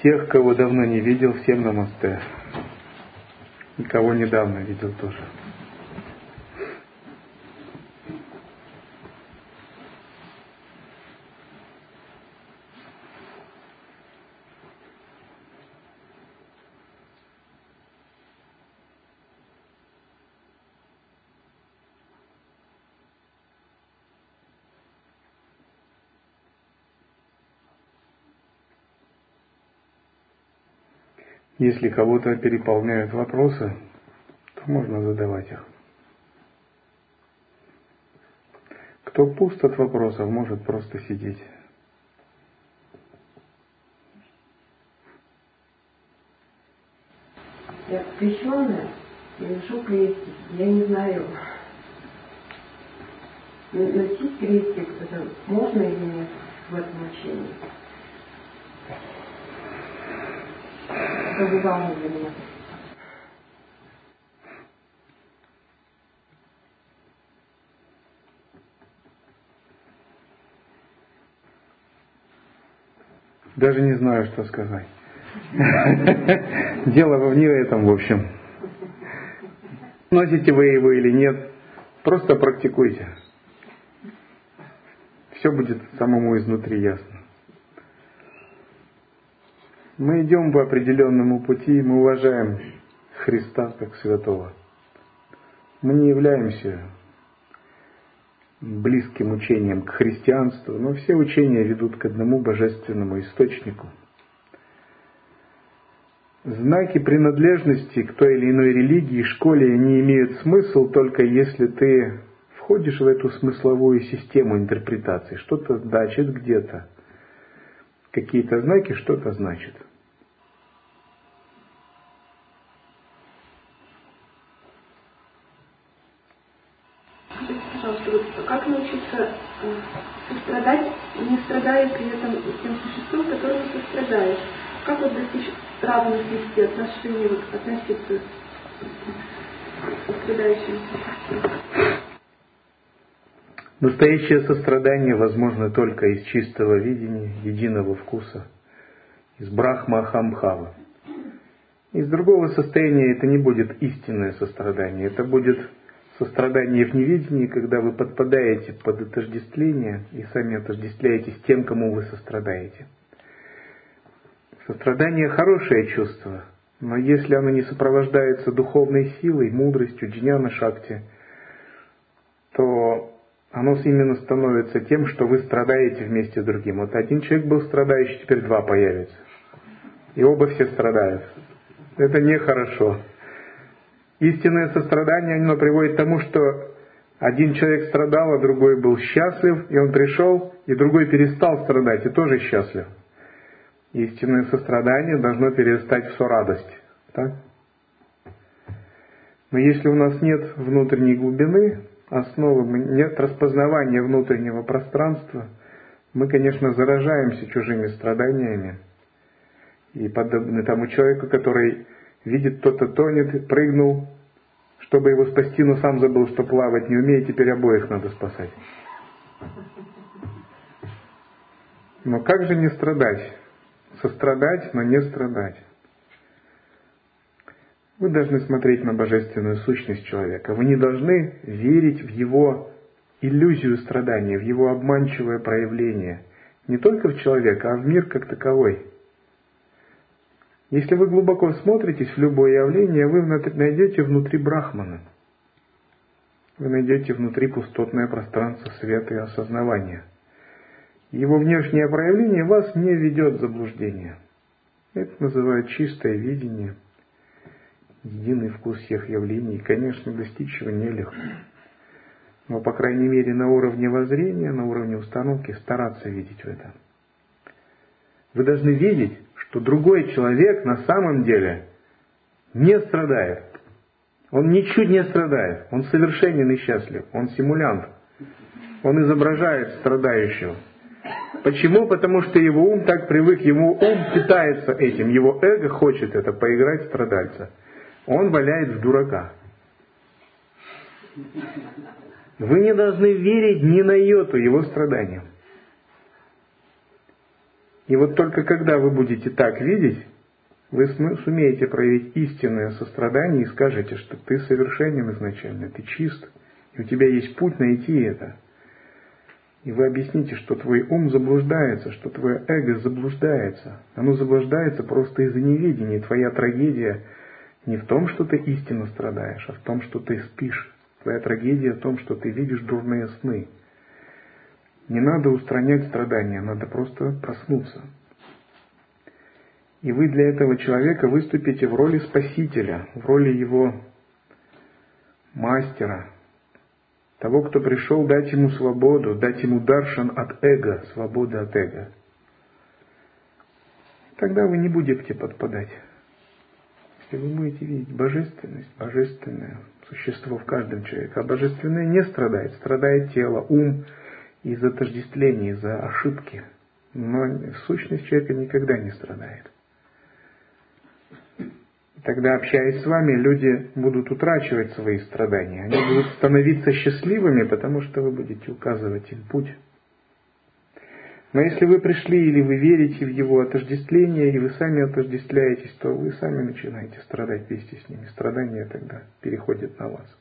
Всех, кого давно не видел, всем намасте. И кого недавно видел тоже. Если кого-то переполняют вопросы, то можно задавать их. Кто пуст от вопросов, может просто сидеть. Я крещенная, я ношу крестик. Я не знаю, носить крестик, это можно или нет в этом учении? Это главное для меня. Даже не знаю, что сказать. Дело во вне этом, в общем. Носите вы его или нет, просто практикуйте. Все будет самому изнутри ясно. Мы идем по определенному пути, мы уважаем Христа как святого. Мы не являемся близким учением к христианству, но все учения ведут к одному божественному источнику. Знаки принадлежности к той или иной религии, школе не имеют смысл только если ты входишь в эту смысловую систему интерпретации. Что-то значит где-то. Какие-то знаки что-то значит. Сострадать, не страдая при этом тем существом, которому ты страдаешь? Как вот достичь равности отношений, вот, относиться к страдающим существам? Настоящее сострадание возможно только из чистого видения, единого вкуса, из брахма ахамхава. Из другого состояния это не будет истинное сострадание, это будет сострадание в неведении, когда вы подпадаете под отождествление и сами отождествляетесь тем, кому вы сострадаете. Сострадание – хорошее чувство, но если оно не сопровождается духовной силой, мудростью, джняна шакти, то оно именно становится тем, что вы страдаете вместе с другим. Вот один человек был страдающий, теперь два появится. И оба все страдают. Это нехорошо. Истинное сострадание, оно приводит к тому, что один человек страдал, а другой был счастлив, и он пришел, и другой перестал страдать, и тоже счастлив. Истинное сострадание должно перестать в сорадость. Так? Но если у нас нет внутренней глубины, основы, нет распознавания внутреннего пространства, мы, конечно, заражаемся чужими страданиями. И подобны тому человеку, который видит, кто-то тонет, прыгнул, чтобы его спасти, но сам забыл, что плавать не умеет, теперь обоих надо спасать. Но как же не страдать? Сострадать, но не страдать. Вы должны смотреть на божественную сущность человека. Вы не должны верить в его иллюзию страдания, в его обманчивое проявление. Не только в человека, а в мир как таковой. Если вы глубоко смотритесь в любое явление, вы найдете внутри Брахмана. Вы найдете внутри пустотное пространство света и осознавания. Его внешнее проявление вас не ведет в заблуждение. Это называют чистое видение, единый вкус всех явлений. Конечно, достичь его нелегко. Но, по крайней мере, на уровне воззрения, на уровне установки стараться видеть в этом. Вы должны видеть, что другой человек на самом деле не страдает. Он ничуть не страдает. Он совершенен и счастлив. Он симулянт. Он изображает страдающего. Почему? Потому что его ум так привык, ему ум питается этим, его эго хочет это, поиграть в страдальца. Он валяет в дурака. Вы не должны верить ни на йоту его страданиям. И вот только когда вы будете так видеть, вы сумеете проявить истинное сострадание и скажете, что ты совершенен изначально, ты чист, и у тебя есть путь найти это. И вы объясните, что твой ум заблуждается, что твое эго заблуждается. Оно заблуждается просто из-за неведения. Твоя трагедия не в том, что ты истинно страдаешь, а в том, что ты спишь. Твоя трагедия в том, что ты видишь дурные сны. Не надо устранять страдания, надо просто проснуться. И вы для этого человека выступите в роли спасителя, в роли его мастера, того, кто пришел дать ему свободу, дать ему даршан от эго, свободы от эго. Тогда вы не будете подпадать. Если вы будете видеть божественность, божественное существо в каждом человеке, а божественное не страдает, страдает тело, ум из-за отождествления, из-за ошибки. Но сущность человека никогда не страдает. Тогда, общаясь с вами, люди будут утрачивать свои страдания. Они будут становиться счастливыми, потому что вы будете указывать им путь. Но если вы пришли или вы верите в его отождествление, и вы сами отождествляетесь, то вы сами начинаете страдать вместе с ними. Страдания тогда переходят на вас.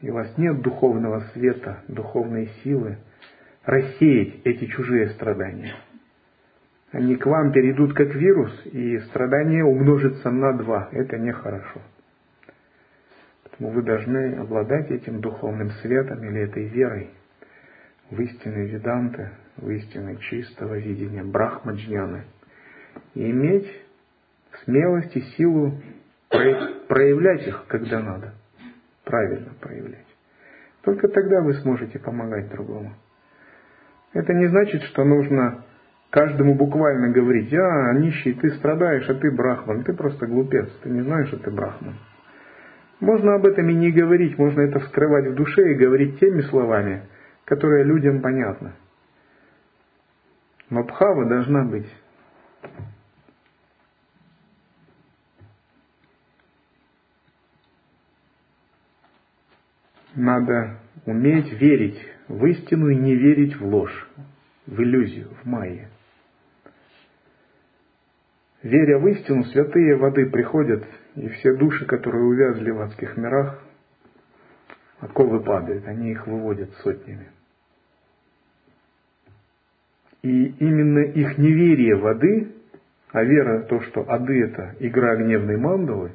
И у вас нет духовного света, духовной силы рассеять эти чужие страдания – они к вам перейдут как вирус, и страдание умножится на два. Это нехорошо. Поэтому вы должны обладать этим духовным светом или этой верой в истинные веданты, в истинное чистого видения брахмаджняны. И иметь смелость и силу проявлять их, когда надо. Правильно проявлять. Только тогда вы сможете помогать другому. Это не значит, что нужно каждому буквально говорить, а, нищий, ты страдаешь, а ты брахман, ты просто глупец, ты не знаешь, что ты брахман. Можно об этом и не говорить, можно это вскрывать в душе и говорить теми словами, которые людям понятны. Но бхава должна быть. Надо уметь верить в истину и не верить в ложь, в иллюзию, в майя. Веря в истину, святые воды приходят, и все души, которые увязли в адских мирах, оковы падают, они их выводят сотнями. И именно их неверие воды, а вера то, что ады это игра гневной мандалы,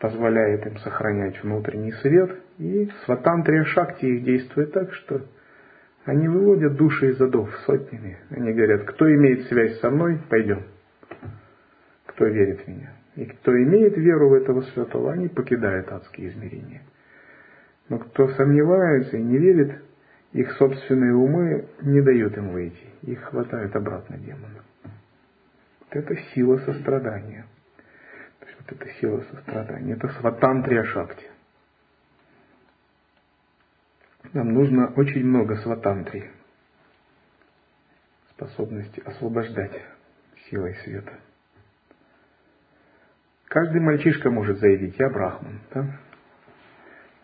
позволяет им сохранять внутренний свет, и сватантрия шакти их действует так, что они выводят души из адов сотнями. Они говорят, кто имеет связь со мной, пойдем кто верит в меня. И кто имеет веру в этого святого, они покидают адские измерения. Но кто сомневается и не верит, их собственные умы не дают им выйти. Их хватает обратно демоны. Вот это сила сострадания. То есть вот эта сила сострадания. Это сватантрия шакти. Нам нужно очень много сватантрии. Способности освобождать силой света. Каждый мальчишка может заявить, я брахман. Да?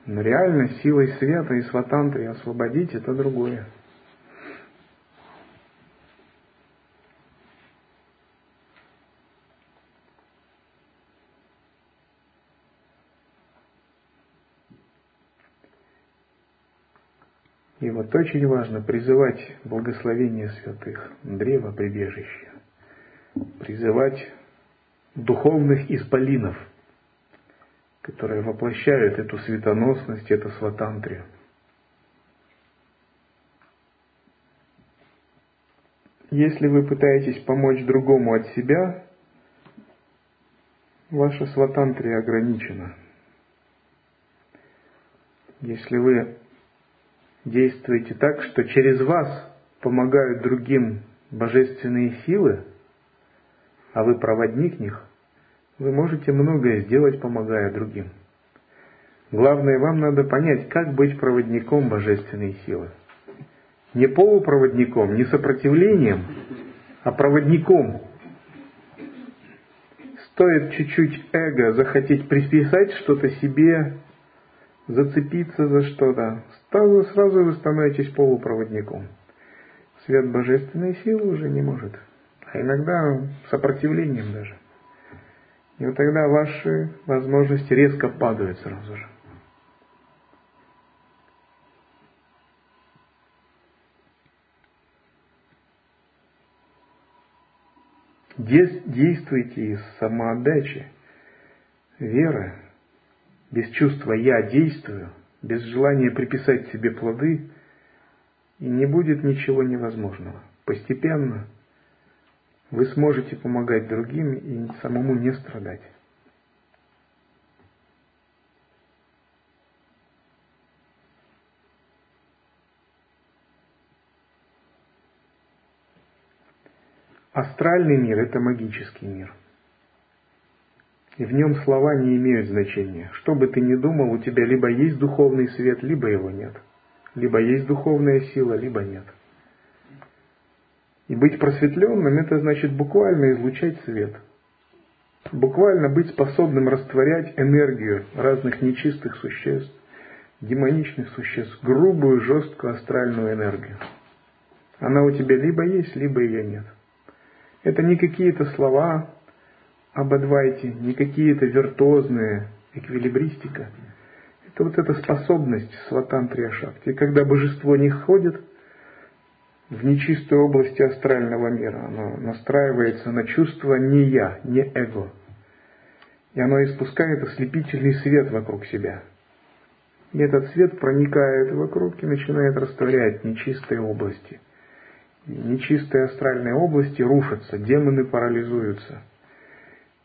Но реально силой света и сватанты освободить это другое. Вот очень важно призывать благословение святых, древо прибежища, призывать духовных исполинов, которые воплощают эту светоносность, эту сватантрию. Если вы пытаетесь помочь другому от себя, ваша сватантрия ограничена. Если вы действуете так, что через вас помогают другим божественные силы, а вы проводник них, вы можете многое сделать, помогая другим. Главное, вам надо понять, как быть проводником божественной силы. Не полупроводником, не сопротивлением, а проводником. Стоит чуть-чуть эго захотеть приписать что-то себе, зацепиться за что-то, сразу вы становитесь полупроводником. свет божественной силы уже не может. А иногда сопротивлением даже. И вот тогда ваши возможности резко падают сразу же. Действуйте из самоотдачи, веры, без чувства «я действую», без желания приписать себе плоды, и не будет ничего невозможного. Постепенно вы сможете помогать другим и самому не страдать. Астральный мир – это магический мир. И в нем слова не имеют значения. Что бы ты ни думал, у тебя либо есть духовный свет, либо его нет. Либо есть духовная сила, либо нет. И быть просветленным – это значит буквально излучать свет. Буквально быть способным растворять энергию разных нечистых существ, демоничных существ, грубую, жесткую астральную энергию. Она у тебя либо есть, либо ее нет. Это не какие-то слова об Адвайте, не какие-то виртуозные эквилибристика. Это вот эта способность сватантрия шакти. И когда божество не ходит в нечистую область астрального мира, оно настраивается на чувство не я, не эго. И оно испускает ослепительный свет вокруг себя. И этот свет проникает вокруг и начинает растворять нечистые области – нечистые астральные области рушатся, демоны парализуются.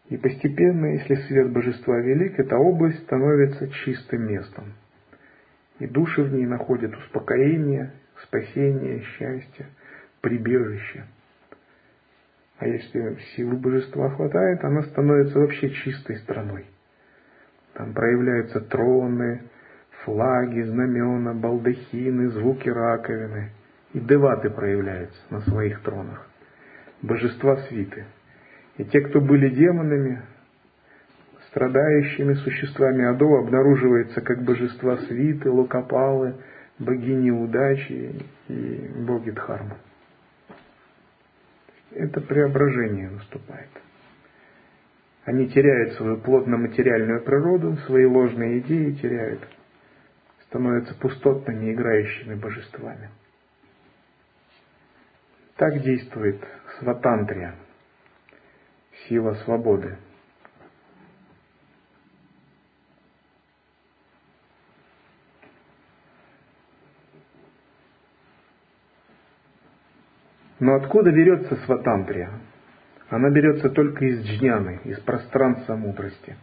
И постепенно, если свет божества велик, эта область становится чистым местом. И души в ней находят успокоение, спасение, счастье, прибежище. А если силы божества хватает, она становится вообще чистой страной. Там проявляются троны, флаги, знамена, балдахины, звуки раковины – и деваты проявляются на своих тронах, божества свиты. И те, кто были демонами, страдающими существами Адо, обнаруживаются как божества свиты, локопалы, богини удачи и боги Дхармы. Это преображение наступает. Они теряют свою плотно-материальную природу, свои ложные идеи теряют, становятся пустотными, играющими божествами. Так действует сватантрия, сила свободы. Но откуда берется сватантрия? Она берется только из джняны, из пространства мудрости.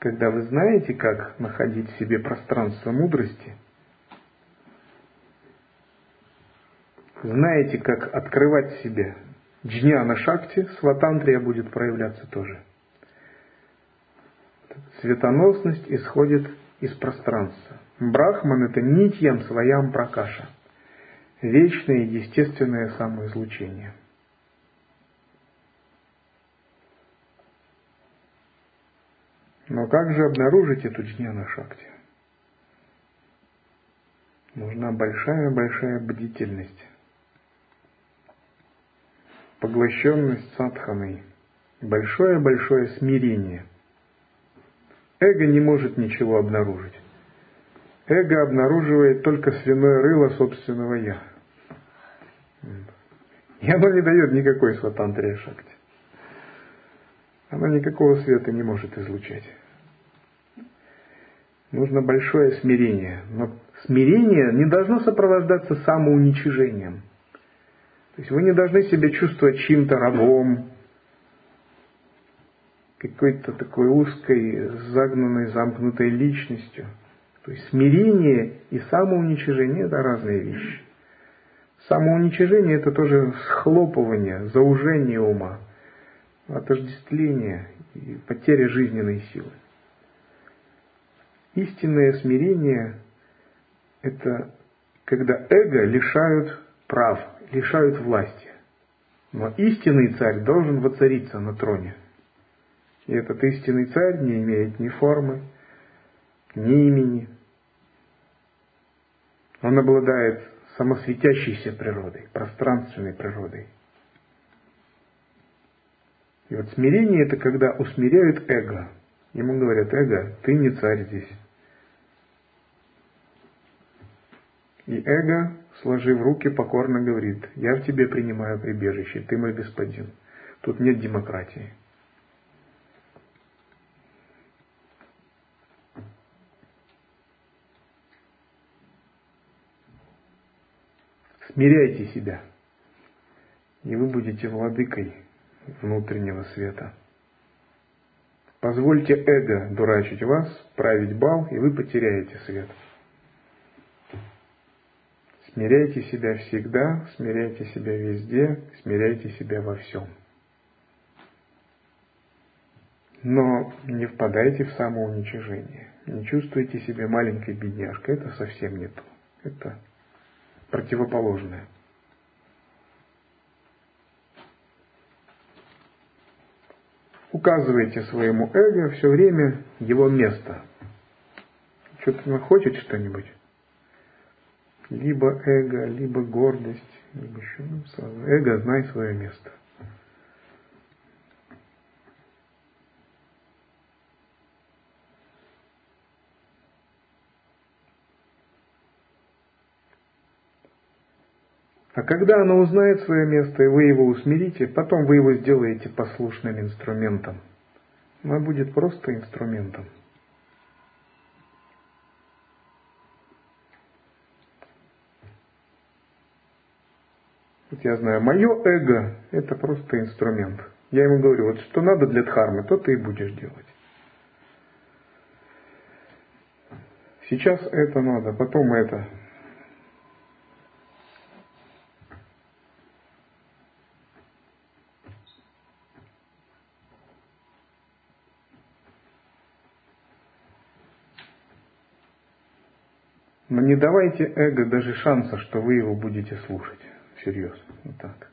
Когда вы знаете, как находить в себе пространство мудрости – знаете, как открывать себе джняна шакти, сватантрия будет проявляться тоже. Светоносность исходит из пространства. Брахман это нитьям своям пракаша. Вечное и естественное самоизлучение. Но как же обнаружить эту джняна шакти? Нужна большая-большая бдительность поглощенность садханой, большое-большое смирение. Эго не может ничего обнаружить. Эго обнаруживает только свиное рыло собственного «я». И оно не дает никакой сватантрия шакти. Оно никакого света не может излучать. Нужно большое смирение. Но смирение не должно сопровождаться самоуничижением. То есть вы не должны себя чувствовать чьим-то рабом, какой-то такой узкой, загнанной, замкнутой личностью. То есть смирение и самоуничижение – это разные вещи. Самоуничижение – это тоже схлопывание, заужение ума, отождествление и потеря жизненной силы. Истинное смирение – это когда эго лишают прав, лишают власти. Но истинный царь должен воцариться на троне. И этот истинный царь не имеет ни формы, ни имени. Он обладает самосветящейся природой, пространственной природой. И вот смирение это когда усмиряют эго. Ему говорят, эго, ты не царь здесь. И эго, сложив руки, покорно говорит, я в тебе принимаю прибежище, ты мой господин. Тут нет демократии. Смиряйте себя, и вы будете владыкой внутреннего света. Позвольте эго дурачить вас, править бал, и вы потеряете свет. Смиряйте себя всегда, смиряйте себя везде, смиряйте себя во всем. Но не впадайте в самоуничижение. Не чувствуйте себя маленькой бедняжкой. Это совсем не то. Это противоположное. Указывайте своему эго все время его место. Что-то он хочет что-нибудь. Либо эго, либо гордость, либо еще ну. Эго, знай свое место. А когда оно узнает свое место, и вы его усмирите, потом вы его сделаете послушным инструментом. Оно будет просто инструментом. Вот я знаю, мое эго – это просто инструмент. Я ему говорю, вот что надо для дхармы, то ты и будешь делать. Сейчас это надо, потом это. Но не давайте эго даже шанса, что вы его будете слушать. Всерьез. Вот так.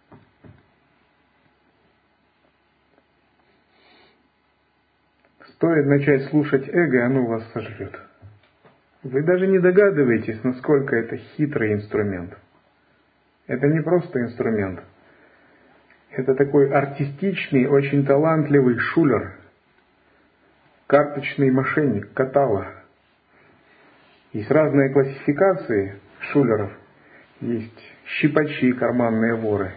Стоит начать слушать эго, оно вас сожрет. Вы даже не догадываетесь, насколько это хитрый инструмент. Это не просто инструмент. Это такой артистичный, очень талантливый шулер, карточный мошенник, катала – есть разные классификации шулеров. Есть щипачи, карманные воры.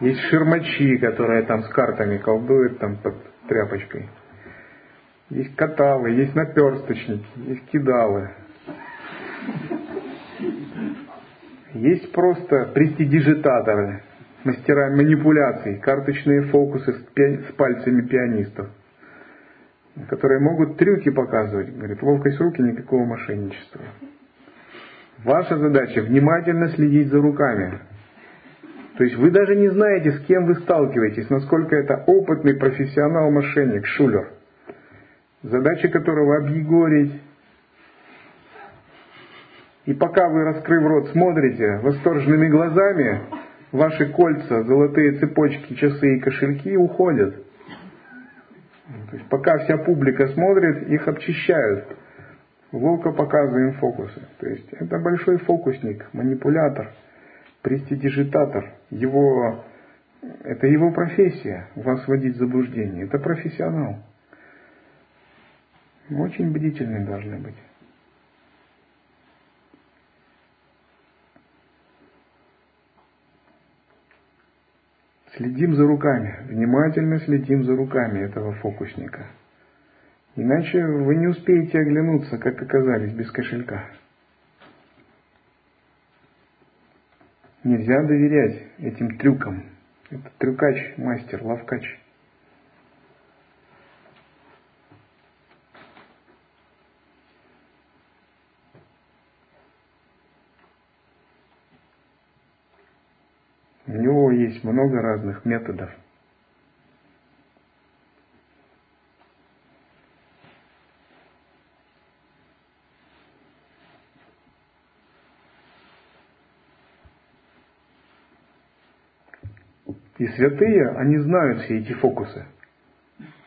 Есть ширмачи, которые там с картами колдуют там под тряпочкой. Есть каталы, есть наперсточники, есть кидалы. Есть просто престидижитаторы, мастера манипуляций, карточные фокусы с, пи... с пальцами пианистов – которые могут трюки показывать. Говорит, ловкость руки, никакого мошенничества. Ваша задача внимательно следить за руками. То есть вы даже не знаете, с кем вы сталкиваетесь, насколько это опытный профессионал-мошенник, шулер, задача которого объегорить. И пока вы, раскрыв рот, смотрите восторженными глазами, ваши кольца, золотые цепочки, часы и кошельки уходят. То есть пока вся публика смотрит, их обчищают. Ловко показываем фокусы. То есть это большой фокусник, манипулятор, престидижитатор. Его, это его профессия, вас вводить в заблуждение. Это профессионал. очень бдительны должны быть. Следим за руками, внимательно следим за руками этого фокусника. Иначе вы не успеете оглянуться, как оказались без кошелька. Нельзя доверять этим трюкам. Это трюкач, мастер, ловкач. У него есть много разных методов. И святые, они знают все эти фокусы.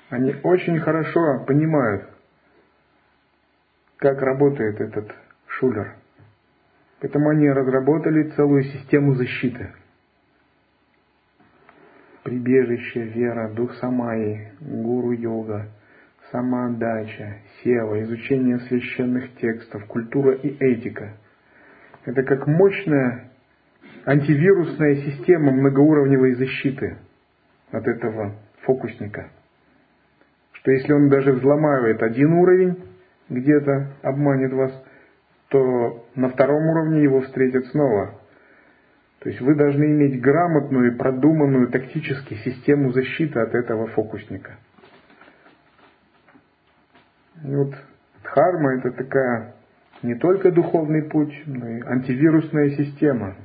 Они очень хорошо понимают, как работает этот шулер. Поэтому они разработали целую систему защиты. Прибежище, вера, дух самаи, гуру-йога, самоотдача, сева, изучение священных текстов, культура и этика. Это как мощная антивирусная система многоуровневой защиты от этого фокусника. Что если он даже взломает один уровень, где-то обманет вас, то на втором уровне его встретят снова. То есть вы должны иметь грамотную, продуманную тактически систему защиты от этого фокусника. И вот дхарма это такая не только духовный путь, но и антивирусная система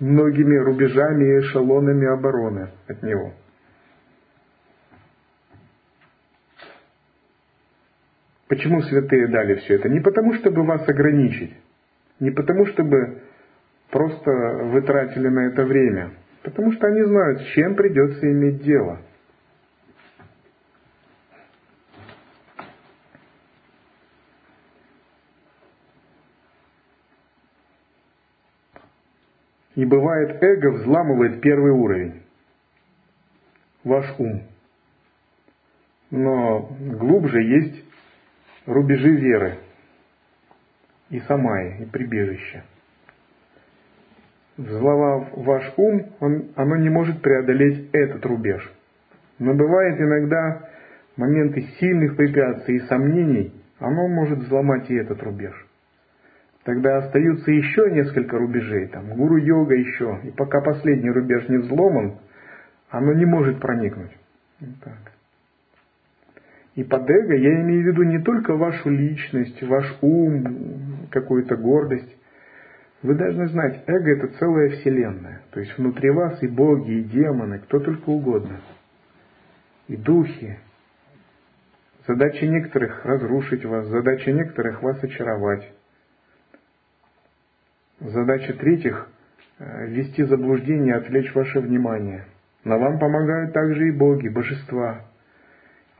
многими рубежами и эшелонами обороны от него. Почему святые дали все это? Не потому, чтобы вас ограничить, не потому, чтобы просто вы тратили на это время, потому что они знают, с чем придется иметь дело – И бывает, эго взламывает первый уровень, ваш ум. Но глубже есть рубежи веры и самая, и прибежище. Взломав ваш ум, он, оно не может преодолеть этот рубеж. Но бывает иногда моменты сильных препятствий и сомнений, оно может взломать и этот рубеж. Тогда остаются еще несколько рубежей, там гуру-йога еще. И пока последний рубеж не взломан, оно не может проникнуть. Так. И под эго я имею в виду не только вашу личность, ваш ум, какую-то гордость. Вы должны знать, эго это целая вселенная. То есть внутри вас и боги, и демоны, кто только угодно. И духи. Задача некоторых разрушить вас, задача некоторых вас очаровать. Задача третьих э, – ввести заблуждение, отвлечь ваше внимание. Но вам помогают также и боги, божества.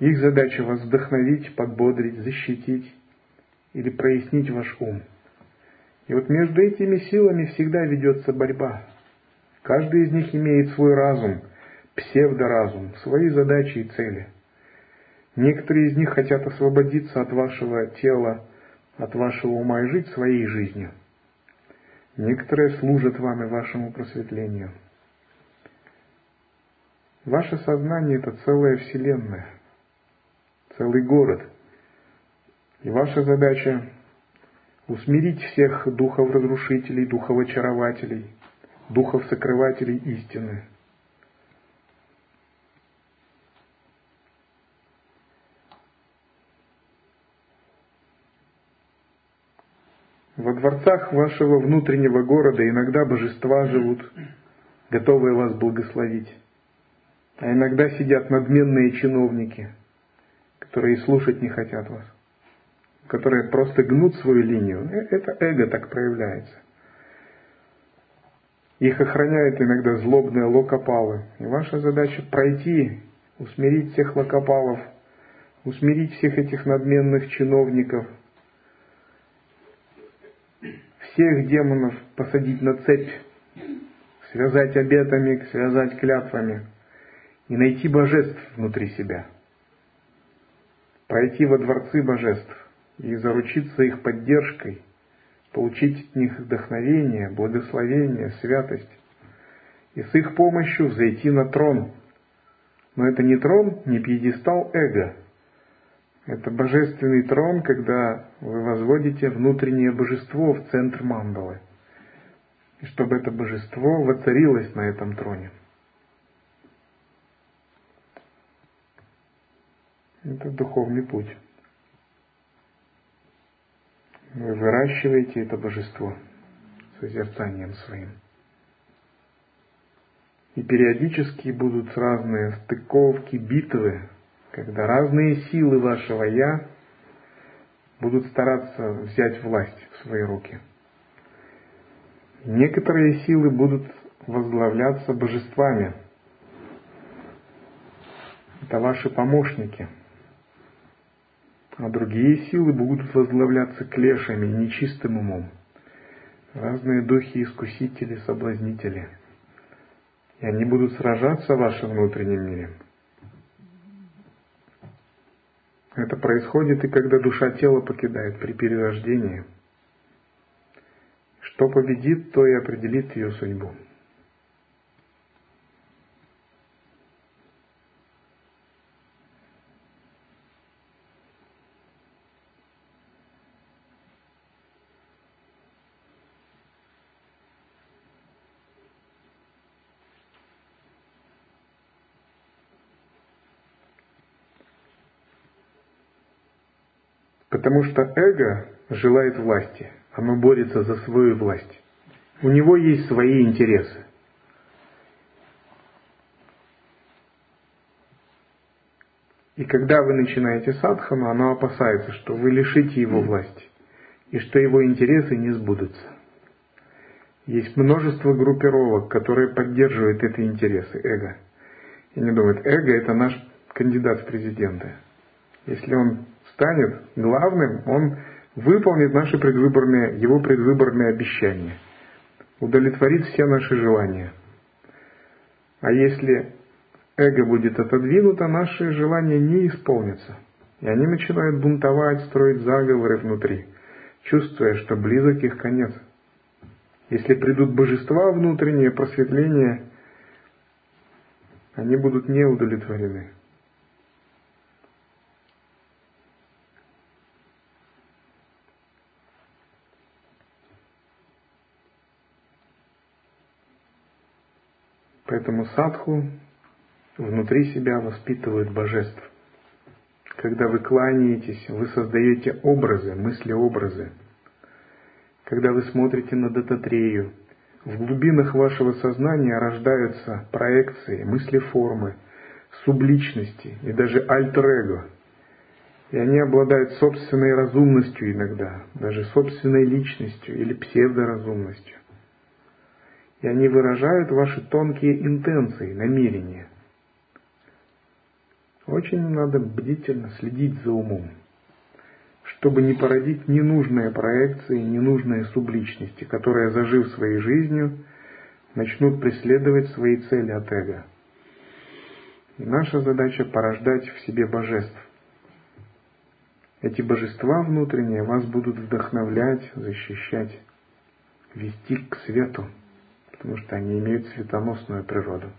Их задача вас вдохновить, подбодрить, защитить или прояснить ваш ум. И вот между этими силами всегда ведется борьба. Каждый из них имеет свой разум, псевдоразум, свои задачи и цели. Некоторые из них хотят освободиться от вашего тела, от вашего ума и жить своей жизнью – Некоторые служат вам и вашему просветлению. Ваше сознание – это целая вселенная, целый город. И ваша задача – усмирить всех духов-разрушителей, духов-очарователей, духов-сокрывателей истины – Во дворцах вашего внутреннего города иногда божества живут, готовые вас благословить. А иногда сидят надменные чиновники, которые слушать не хотят вас, которые просто гнут свою линию. Э, это эго так проявляется. Их охраняют иногда злобные локопалы. И ваша задача пройти, усмирить всех локопалов, усмирить всех этих надменных чиновников – всех демонов посадить на цепь, связать обетами, связать клятвами и найти божеств внутри себя. Пройти во дворцы божеств и заручиться их поддержкой, получить от них вдохновение, благословение, святость, и с их помощью взойти на трон. Но это не трон, не пьедестал эго, это божественный трон, когда вы возводите внутреннее божество в центр мандалы. И чтобы это божество воцарилось на этом троне. Это духовный путь. Вы выращиваете это божество созерцанием своим. И периодически будут разные стыковки, битвы когда разные силы вашего «я» будут стараться взять власть в свои руки. Некоторые силы будут возглавляться божествами. Это ваши помощники. А другие силы будут возглавляться клешами, нечистым умом. разные духи-искусители, соблазнители. И они будут сражаться в вашем внутреннем мире. Это происходит и когда душа тело покидает при перерождении. Что победит, то и определит ее судьбу. Потому что эго желает власти, оно борется за свою власть. У него есть свои интересы. И когда вы начинаете садхану, оно опасается, что вы лишите его власти, и что его интересы не сбудутся. Есть множество группировок, которые поддерживают эти интересы эго. И не думают, эго это наш кандидат в президенты. Если он станет главным, он выполнит наши предвыборные, его предвыборные обещания, удовлетворит все наши желания. А если эго будет отодвинуто, наши желания не исполнятся. И они начинают бунтовать, строить заговоры внутри, чувствуя, что близок их конец. Если придут божества внутренние, просветление, они будут не удовлетворены. Поэтому садху внутри себя воспитывает божеств. Когда вы кланяетесь, вы создаете образы, мысли-образы. Когда вы смотрите на Дататрею, в глубинах вашего сознания рождаются проекции, мысли-формы, субличности и даже альтер-эго. И они обладают собственной разумностью иногда, даже собственной личностью или псевдоразумностью и они выражают ваши тонкие интенции, намерения. Очень надо бдительно следить за умом, чтобы не породить ненужные проекции, ненужные субличности, которые, зажив своей жизнью, начнут преследовать свои цели от эго. И наша задача порождать в себе божеств. Эти божества внутренние вас будут вдохновлять, защищать, вести к свету потому что они имеют светоносную природу.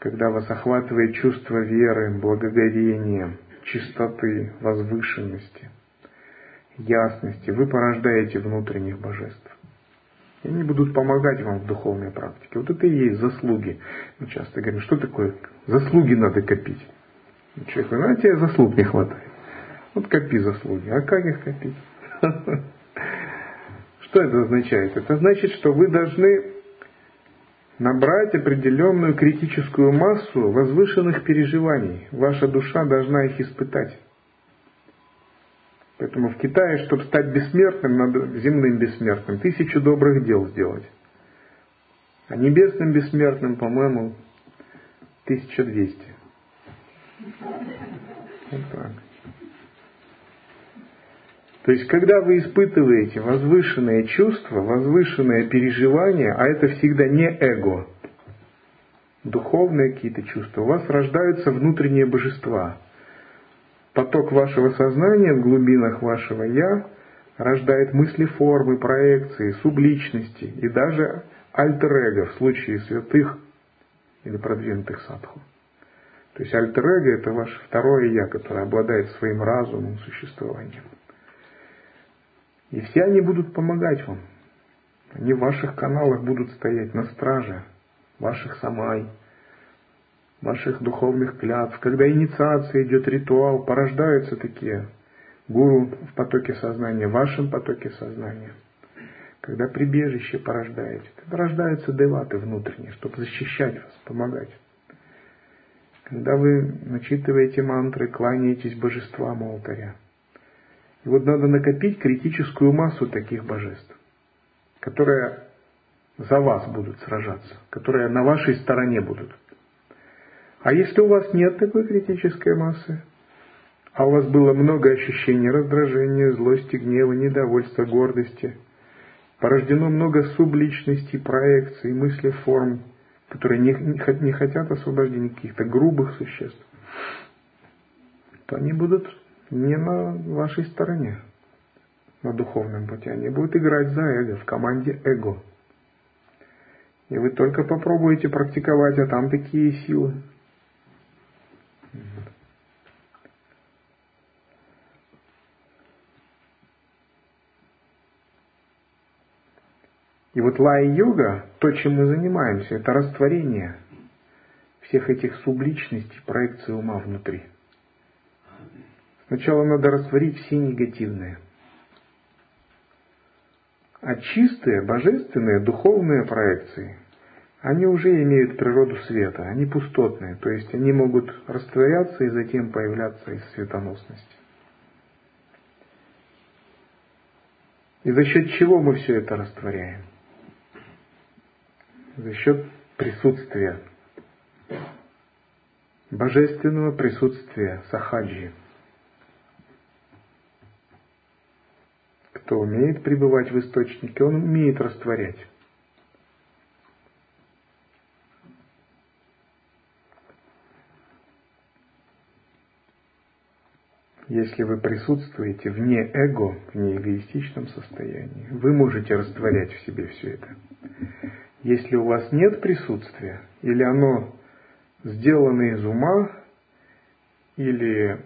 Когда вас охватывает чувство веры, благоговения, чистоты, возвышенности, ясности, вы порождаете внутренних божеств. И они будут помогать вам в духовной практике. Вот это и есть заслуги. Мы часто говорим, что такое заслуги надо копить. Человек говорит, ну, а тебе заслуг не хватает. Вот копи заслуги. А как их копить? Что это означает? Это значит, что вы должны набрать определенную критическую массу возвышенных переживаний. Ваша душа должна их испытать. Поэтому в Китае, чтобы стать бессмертным, надо земным бессмертным, тысячу добрых дел сделать. А небесным бессмертным, по-моему, 1200. Вот так. То есть, когда вы испытываете возвышенные чувства, возвышенные переживания, а это всегда не эго, духовные какие-то чувства, у вас рождаются внутренние божества. Поток вашего сознания в глубинах вашего «я» рождает мысли формы, проекции, субличности и даже альтер-эго в случае святых или продвинутых садху. То есть альтер-эго – это ваше второе «я», которое обладает своим разумом, существованием. И все они будут помогать вам. Они в ваших каналах будут стоять на страже ваших самай, ваших духовных клятв. Когда инициация идет ритуал, порождаются такие гуру в потоке сознания, в вашем потоке сознания. Когда прибежище порождаете, тогда рождаются деваты внутренние, чтобы защищать вас, помогать. Когда вы начитываете мантры, кланяетесь божествам алтаря – и вот надо накопить критическую массу таких божеств, которые за вас будут сражаться, которые на вашей стороне будут. А если у вас нет такой критической массы, а у вас было много ощущений раздражения, злости, гнева, недовольства, гордости, Порождено много субличностей, проекций, мыслей, форм, которые не, не хотят освобождения каких-то грубых существ, то они будут не на вашей стороне, на духовном пути. Они будут играть за эго, в команде эго. И вы только попробуете практиковать, а там такие силы. И вот лай-йога, то, чем мы занимаемся, это растворение всех этих субличностей, проекции ума внутри. Сначала надо растворить все негативные. А чистые, божественные, духовные проекции, они уже имеют природу света, они пустотные, то есть они могут растворяться и затем появляться из светоносности. И за счет чего мы все это растворяем? За счет присутствия, божественного присутствия сахаджи. Кто умеет пребывать в источнике, он умеет растворять. Если вы присутствуете вне эго, в неэгоистичном состоянии, вы можете растворять в себе все это. Если у вас нет присутствия, или оно сделано из ума, или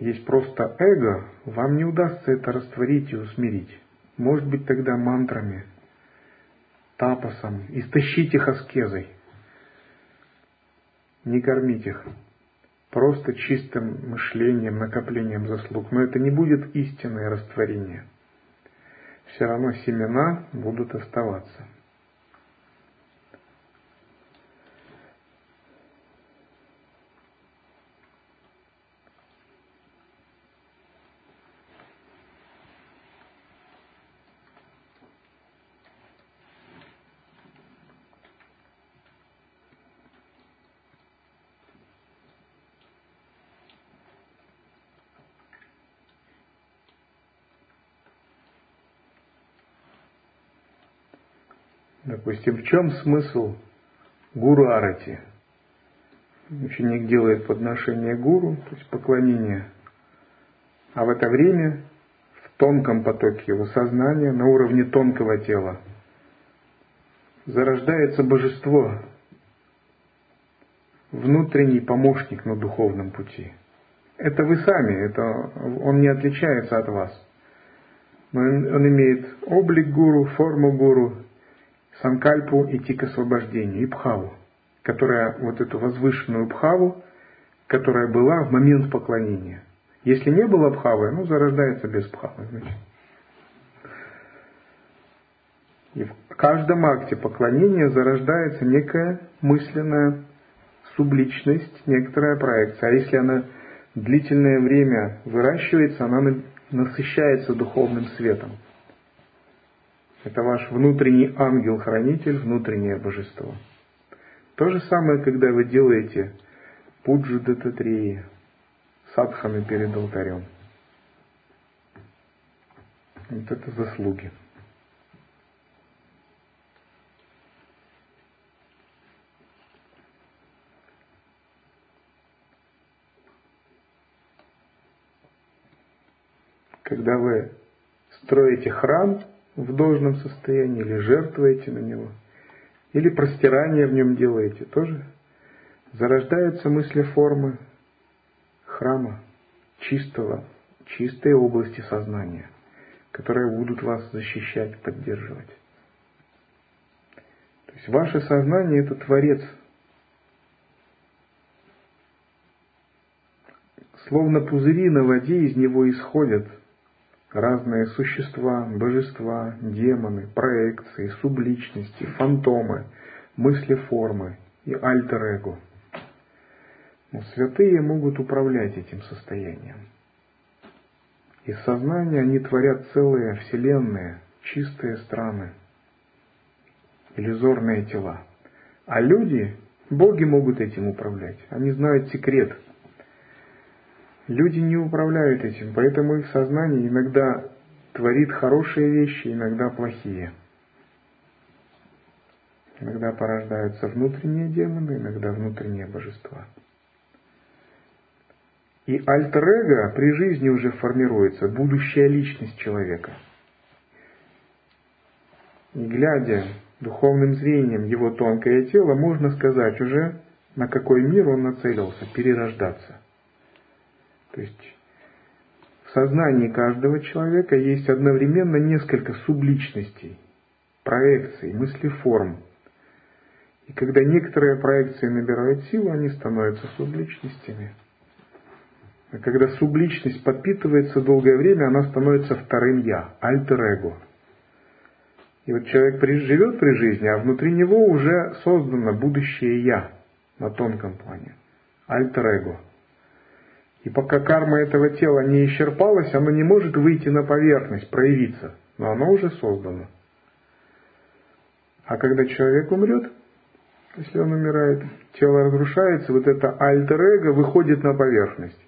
есть просто эго, вам не удастся это растворить и усмирить. Может быть тогда мантрами, тапосом, истощить их аскезой. Не кормить их. Просто чистым мышлением, накоплением заслуг. Но это не будет истинное растворение. Все равно семена будут оставаться. Допустим, в чем смысл гуру арати? Ученик делает подношение гуру, то есть поклонение, а в это время в тонком потоке его сознания, на уровне тонкого тела, зарождается божество, внутренний помощник на духовном пути. Это вы сами, это, он не отличается от вас. Он, он имеет облик гуру, форму гуру, санкальпу идти к освобождению, и бхаву, которая вот эту возвышенную бхаву, которая была в момент поклонения. Если не было бхавы, ну, зарождается без бхавы, значит. И в каждом акте поклонения зарождается некая мысленная субличность, некоторая проекция. А если она длительное время выращивается, она насыщается духовным светом. Это ваш внутренний ангел-хранитель, внутреннее божество. То же самое, когда вы делаете пуджу дататреи, садханы перед алтарем. Вот это заслуги. Когда вы строите храм, в должном состоянии, или жертвуете на него, или простирание в нем делаете, тоже зарождаются мысли формы храма, чистого, чистой области сознания, которые будут вас защищать, поддерживать. То есть ваше сознание это творец. Словно пузыри на воде из него исходят разные существа, божества, демоны, проекции, субличности, фантомы, мысли-формы и альтер-эго. Но святые могут управлять этим состоянием. Из сознания они творят целые вселенные, чистые страны, иллюзорные тела. А люди, боги могут этим управлять. Они знают секрет – Люди не управляют этим, поэтому их сознание иногда творит хорошие вещи, иногда плохие. Иногда порождаются внутренние демоны, иногда внутренние божества. И альтер-эго при жизни уже формируется, будущая личность человека. И глядя духовным зрением его тонкое тело, можно сказать уже, на какой мир он нацелился, перерождаться. То есть в сознании каждого человека есть одновременно несколько субличностей, проекций, мыслеформ. И когда некоторые проекции набирают силу, они становятся субличностями. А когда субличность подпитывается долгое время, она становится вторым «я», альтер-эго. И вот человек живет при жизни, а внутри него уже создано будущее «я» на тонком плане, альтер-эго. И пока карма этого тела не исчерпалась, оно не может выйти на поверхность, проявиться, но оно уже создано. А когда человек умрет, если он умирает, тело разрушается, вот это альтер-эго выходит на поверхность.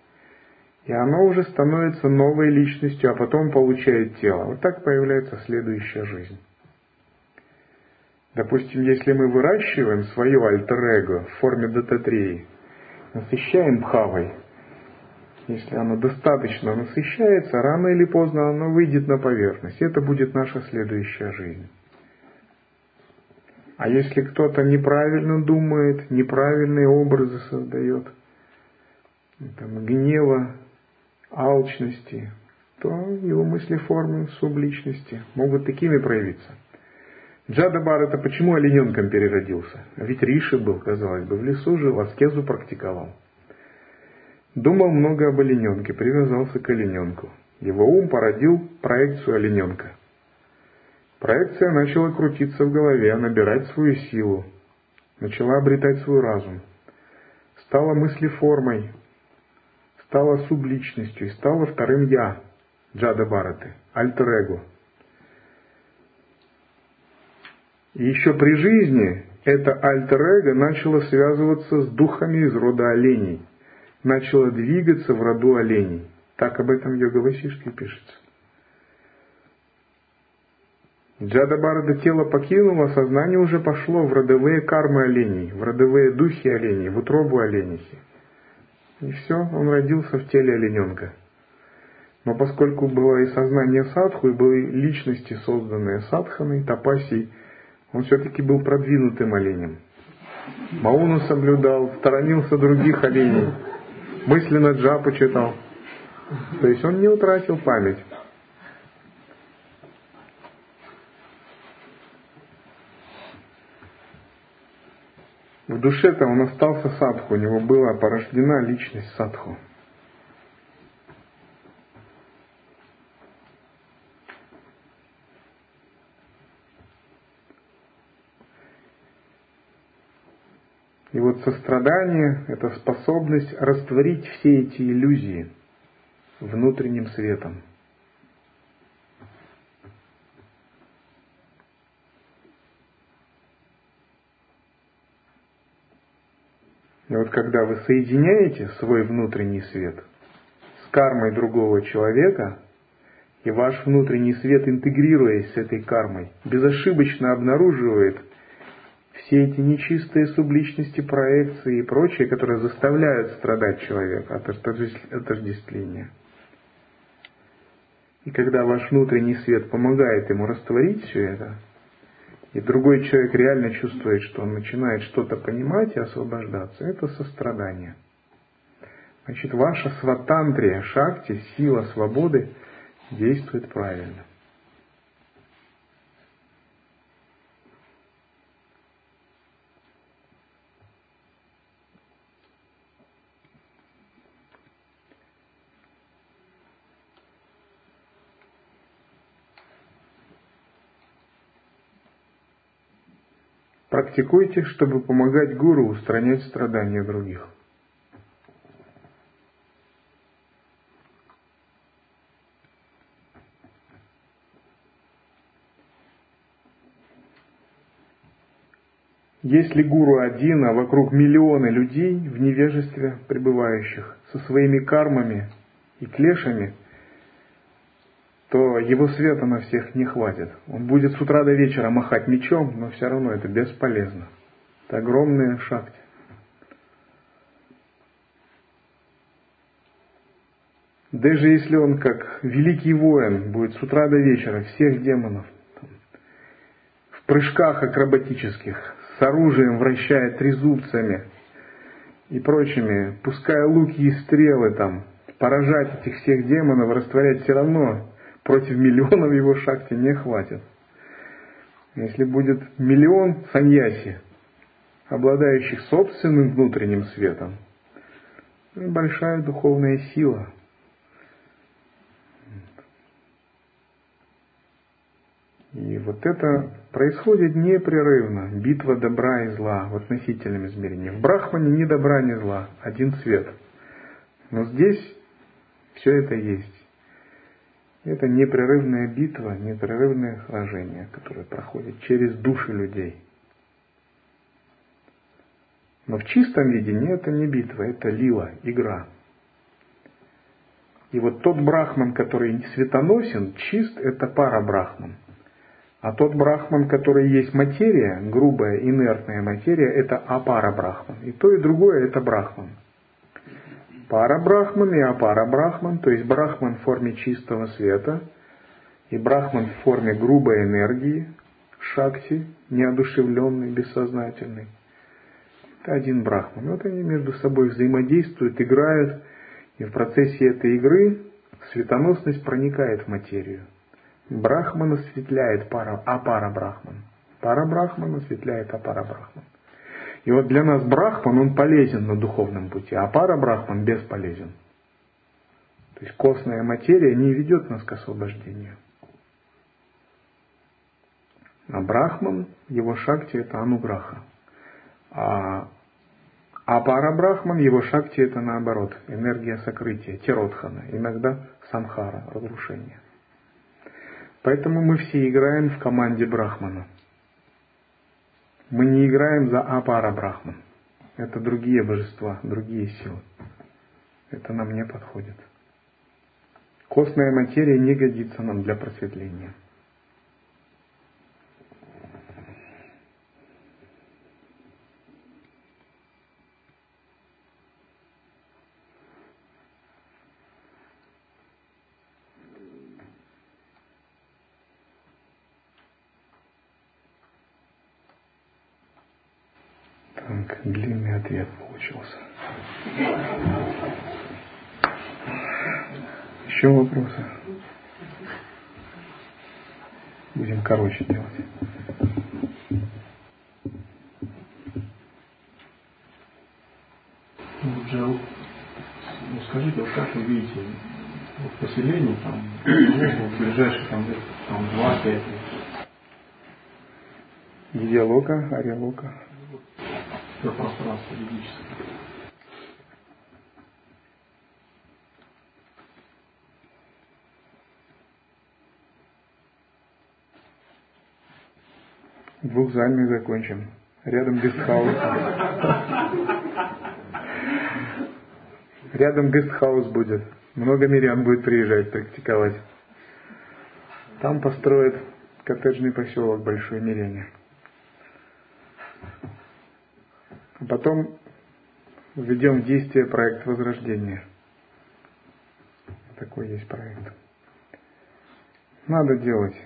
И оно уже становится новой личностью, а потом получает тело. Вот так появляется следующая жизнь. Допустим, если мы выращиваем свое альтер-эго в форме дататреи, насыщаем бхавой, если оно достаточно насыщается, рано или поздно оно выйдет на поверхность. Это будет наша следующая жизнь. А если кто-то неправильно думает, неправильные образы создает, там, гнева, алчности, то его мысли формы субличности могут такими проявиться. Джадабар это почему олененком переродился? Ведь Риши был, казалось бы, в лесу жил, аскезу практиковал. Думал много об олененке, привязался к олененку. Его ум породил проекцию олененка. Проекция начала крутиться в голове, набирать свою силу, начала обретать свой разум. Стала мыслеформой, стала субличностью и стала вторым «я» Джада Бараты, альтер-эго. И еще при жизни это альтер-эго начало связываться с духами из рода оленей, начало двигаться в роду оленей. Так об этом Йога пишется. Джада Барада тело покинуло, сознание уже пошло в родовые кармы оленей, в родовые духи оленей, в утробу оленихи. И все, он родился в теле олененка. Но поскольку было и сознание садху, и были личности, созданные садханой, тапасией, он все-таки был продвинутым оленем. Мауну соблюдал, сторонился других оленей, мысленно джапу читал. То есть он не утратил память. В душе-то он остался садху, у него была порождена личность садху. И вот сострадание – это способность растворить все эти иллюзии внутренним светом – И вот когда вы соединяете свой внутренний свет с кармой другого человека, и ваш внутренний свет, интегрируясь с этой кармой, безошибочно обнаруживает все эти нечистые субличности, проекции и прочее, которые заставляют страдать человека от отождествления. И когда ваш внутренний свет помогает ему растворить все это, и другой человек реально чувствует, что он начинает что-то понимать и освобождаться, это сострадание. Значит, ваша сватантрия, шакти, сила свободы действует правильно. Практикуйте, чтобы помогать гуру устранять страдания других. Если гуру один, а вокруг миллионы людей в невежестве пребывающих, со своими кармами и клешами, то его света на всех не хватит. Он будет с утра до вечера махать мечом, но все равно это бесполезно. Это огромные шахты. Даже если он как великий воин будет с утра до вечера всех демонов в прыжках акробатических, с оружием вращая трезубцами и прочими, пуская луки и стрелы там, поражать этих всех демонов, растворять все равно против миллионов его шахте не хватит. Если будет миллион саньяси, обладающих собственным внутренним светом, большая духовная сила – И вот это происходит непрерывно, битва добра и зла в относительном измерении. В Брахмане ни добра, ни зла, один цвет. Но здесь все это есть. Это непрерывная битва, непрерывное сражение, которое проходит через души людей. Но в чистом виде не это не битва, это лила, игра. И вот тот брахман, который светоносен, чист, это пара брахман – а тот брахман, который есть материя, грубая, инертная материя, это апара брахман. И то, и другое это брахман. Пара брахман и апара брахман, то есть брахман в форме чистого света и брахман в форме грубой энергии, шакти, неодушевленный, бессознательный. Это один брахман. Вот они между собой взаимодействуют, играют, и в процессе этой игры светоносность проникает в материю. Брахман осветляет пара, апара Брахман. Пара Брахман осветляет апара Брахман. И вот для нас Брахман, он полезен на духовном пути, а пара Брахман бесполезен. То есть костная материя не ведет нас к освобождению. А Брахман, его шакти это ануграха. А, а пара Брахман, его шакти это наоборот, энергия сокрытия, тиротхана, иногда самхара, разрушение. Поэтому мы все играем в команде Брахмана. Мы не играем за Апара Брахман. Это другие божества, другие силы. Это нам не подходит. Костная материя не годится нам для просветления. Так, длинный ответ получился. Еще вопросы? Будем короче делать. Ну, Джел, ну, скажите, вот как вы видите вот поселение там, ну, в ближайшие там, там 2-5 лет? Диалога, ариалога все пространство ведическое. Двух зальных закончим. Рядом гестхаус. Рядом гестхаус будет. Много мирян будет приезжать практиковать. Там построят коттеджный поселок Большое Мирение. А потом введем в действие проект возрождения. Такой есть проект. Надо делать.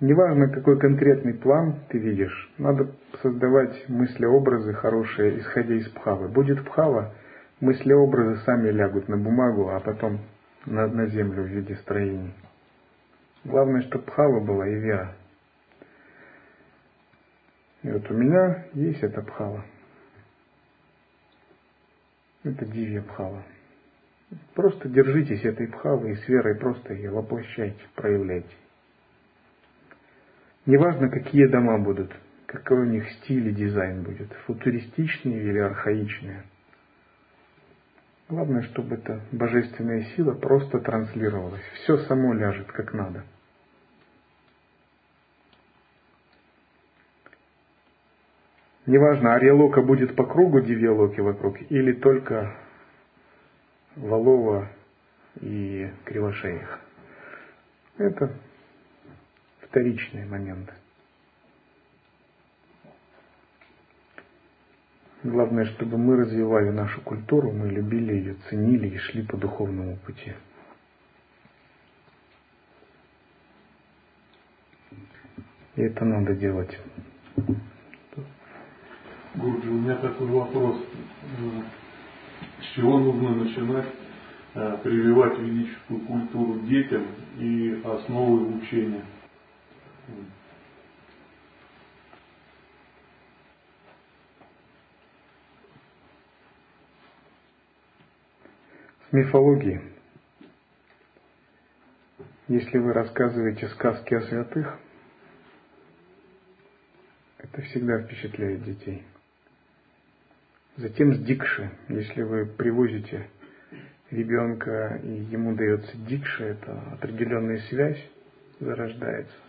Неважно, какой конкретный план ты видишь, надо создавать мысли-образы хорошие, исходя из пхавы. Будет пхава, мысли-образы сами лягут на бумагу, а потом на, на землю в виде строений. Главное, чтобы пхава была и вера. И вот у меня есть эта пхава. Это дивья пхава. Просто держитесь этой пхавы и с верой просто ее воплощайте, проявляйте. Неважно, какие дома будут, какой у них стиль и дизайн будет, футуристичные или архаичные. Главное, чтобы эта божественная сила просто транслировалась. Все само ляжет как надо. Неважно, Ариалока будет по кругу Дивьялоки вокруг или только Валова и кривошеях. Это вторичные моменты. Главное, чтобы мы развивали нашу культуру, мы любили ее, ценили и шли по духовному пути. И это надо делать. Гурджи, у меня такой вопрос. С чего нужно начинать э, прививать ведическую культуру детям и основы учения? С мифологии. Если вы рассказываете сказки о святых, это всегда впечатляет детей. Затем с дикши. Если вы привозите ребенка и ему дается дикша, это определенная связь зарождается.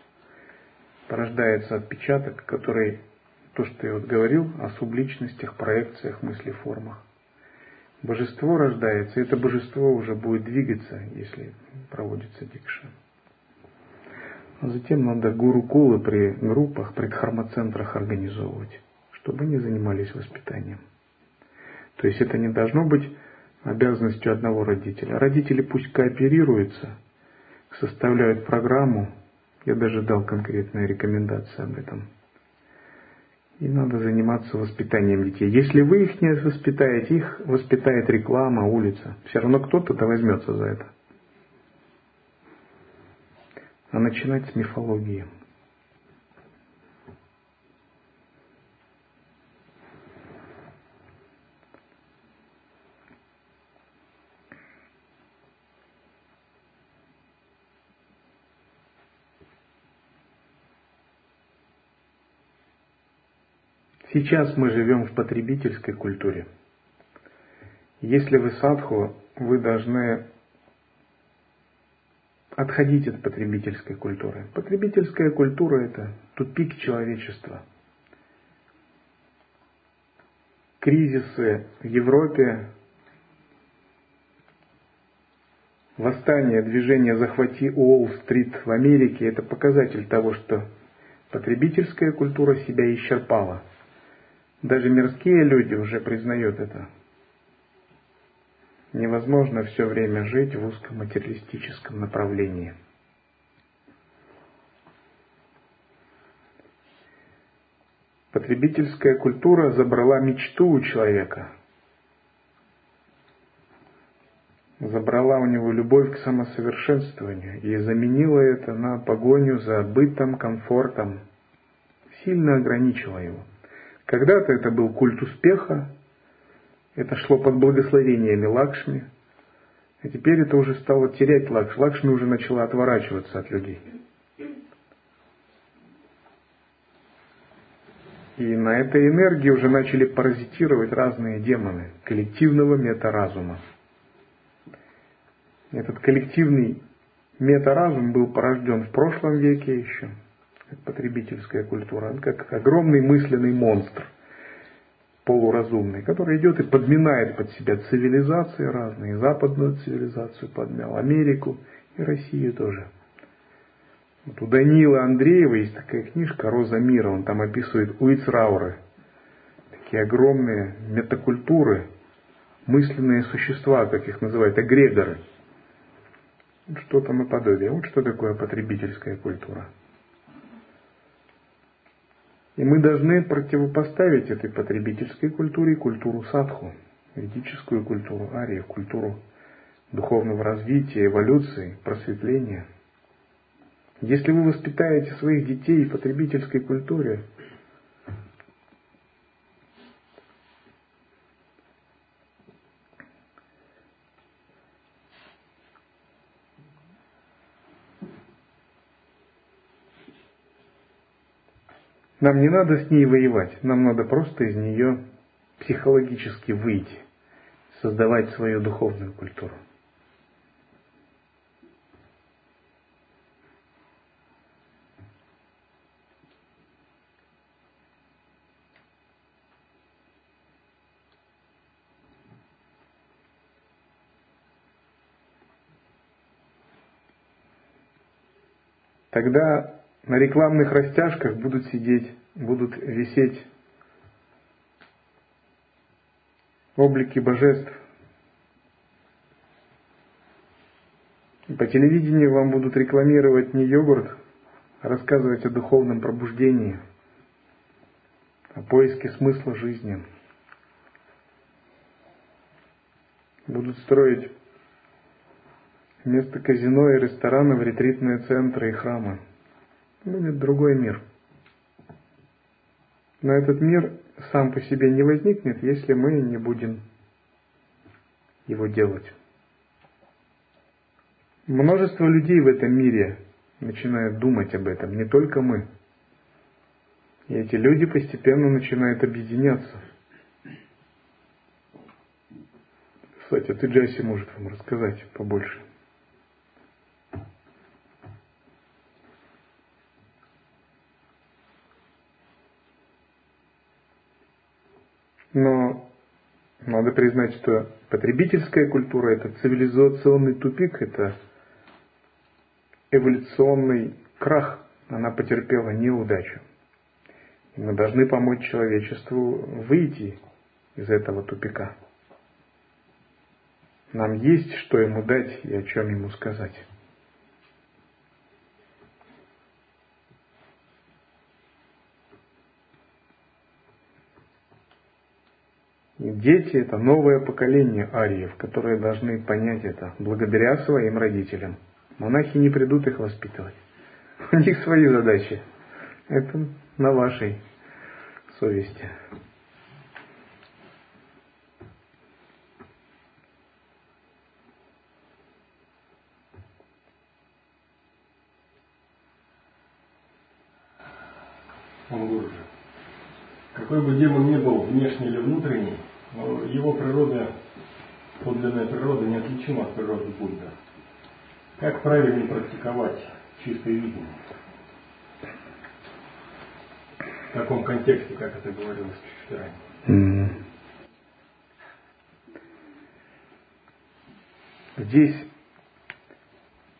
Порождается отпечаток, который, то, что я вот говорил, о субличностях, проекциях, мыслеформах. Божество рождается, и это божество уже будет двигаться, если проводится дикша. А затем надо гуру-кулы при группах, при дхармоцентрах организовывать, чтобы они занимались воспитанием. То есть это не должно быть обязанностью одного родителя. Родители пусть кооперируются, составляют программу. Я даже дал конкретные рекомендации об этом. И надо заниматься воспитанием детей. Если вы их не воспитаете, их воспитает реклама, улица. Все равно кто-то-то возьмется за это. А начинать с мифологии. Сейчас мы живем в потребительской культуре. Если вы садху, вы должны отходить от потребительской культуры. Потребительская культура – это тупик человечества. Кризисы в Европе, восстание, движение «Захвати Уолл-стрит» в Америке – это показатель того, что потребительская культура себя исчерпала – даже мирские люди уже признают это. Невозможно все время жить в узком материалистическом направлении. Потребительская культура забрала мечту у человека, забрала у него любовь к самосовершенствованию и заменила это на погоню за бытом, комфортом, сильно ограничила его – когда-то это был культ успеха, это шло под благословениями Лакшми, а теперь это уже стало терять Лакшми. Лакшми уже начала отворачиваться от людей. И на этой энергии уже начали паразитировать разные демоны коллективного метаразума. Этот коллективный метаразум был порожден в прошлом веке еще – потребительская культура, он как огромный мысленный монстр, полуразумный, который идет и подминает под себя цивилизации разные, западную цивилизацию подмял, Америку и Россию тоже. Вот у Данила Андреева есть такая книжка «Роза мира», он там описывает уицрауры, такие огромные метакультуры, мысленные существа, как их называют, эгрегоры. Что-то наподобие. Вот что такое потребительская культура. И мы должны противопоставить этой потребительской культуре культуру садху, ведическую культуру арии, культуру духовного развития, эволюции, просветления. Если вы воспитаете своих детей в потребительской культуре, Нам не надо с ней воевать, нам надо просто из нее психологически выйти, создавать свою духовную культуру. Тогда на рекламных растяжках будут сидеть, будут висеть облики божеств. И по телевидению вам будут рекламировать не йогурт, а рассказывать о духовном пробуждении, о поиске смысла жизни. Будут строить вместо казино и ресторанов ретритные центры и храмы. Будет другой мир. Но этот мир сам по себе не возникнет, если мы не будем его делать. Множество людей в этом мире начинают думать об этом, не только мы. И эти люди постепенно начинают объединяться. Кстати, ты Джесси может вам рассказать побольше. Но надо признать, что потребительская культура – это цивилизационный тупик, это эволюционный крах. Она потерпела неудачу. И мы должны помочь человечеству выйти из этого тупика. Нам есть что ему дать и о чем ему сказать. Дети – это новое поколение ариев, которые должны понять это благодаря своим родителям. Монахи не придут их воспитывать. У них свои задачи. Это на вашей совести. Он Какой бы демон ни был, внешний или внутренний, его природа, подлинная природа неотличима от природы Будда. Как правильно практиковать чистое видение? В таком контексте, как это говорилось чуть ранее. Здесь